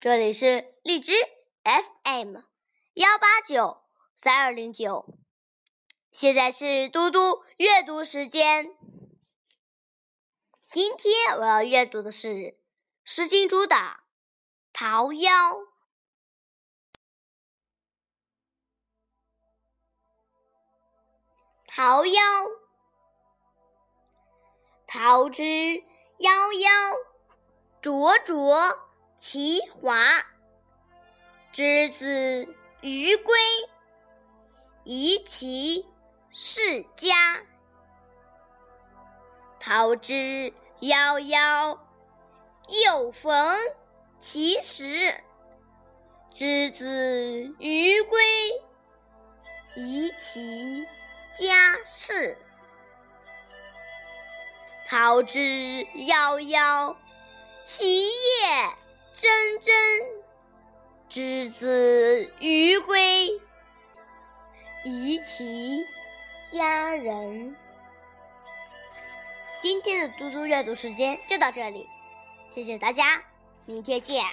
这里是荔枝 FM 幺八九三二零九，现在是嘟嘟阅读时间。今天我要阅读的是《诗经》中的《桃夭》。桃夭，桃之夭夭，灼灼其华。之子于归，宜其室家。桃之夭夭，又逢其时。之子于归，宜其家室。桃之夭夭，其叶真真。之子于归，宜其家人。今天的嘟嘟阅读时间就到这里，谢谢大家，明天见。